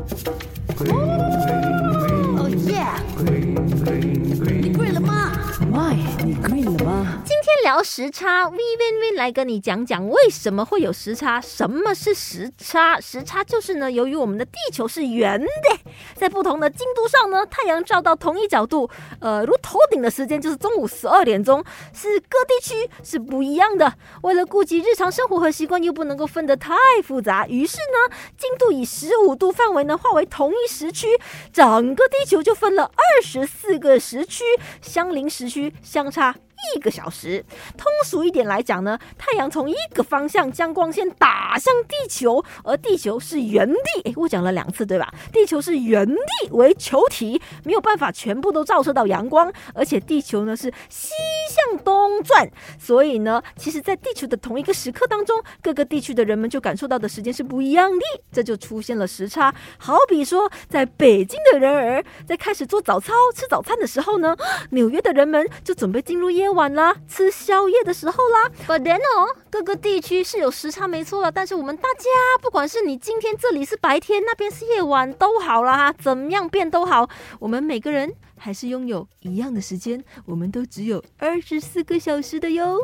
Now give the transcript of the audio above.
哦聊时差，V V V 来跟你讲讲为什么会有时差，什么是时差？时差就是呢，由于我们的地球是圆的，在不同的经度上呢，太阳照到同一角度，呃，如头顶的时间就是中午十二点钟，是各地区是不一样的。为了顾及日常生活和习惯，又不能够分得太复杂，于是呢，经度以十五度范围呢划为同一时区，整个地球就分了二十四个时区，相邻时区相差。一个小时，通俗一点来讲呢，太阳从一个方向将光线打向地球，而地球是原地。诶，我讲了两次对吧？地球是原地为球体，没有办法全部都照射到阳光，而且地球呢是西向东转，所以呢，其实，在地球的同一个时刻当中，各个地区的人们就感受到的时间是不一样的，这就出现了时差。好比说，在北京的人儿在开始做早操、吃早餐的时候呢，纽约的人们就准备进入夜晚啦，吃宵夜的时候啦。But then 哦，各个地区是有时差没错了，但是我们大家，不管是你今天这里是白天，那边是夜晚，都好啦，怎么样变都好，我们每个人还是拥有一样的时间，我们都只有二十四个小时的哟。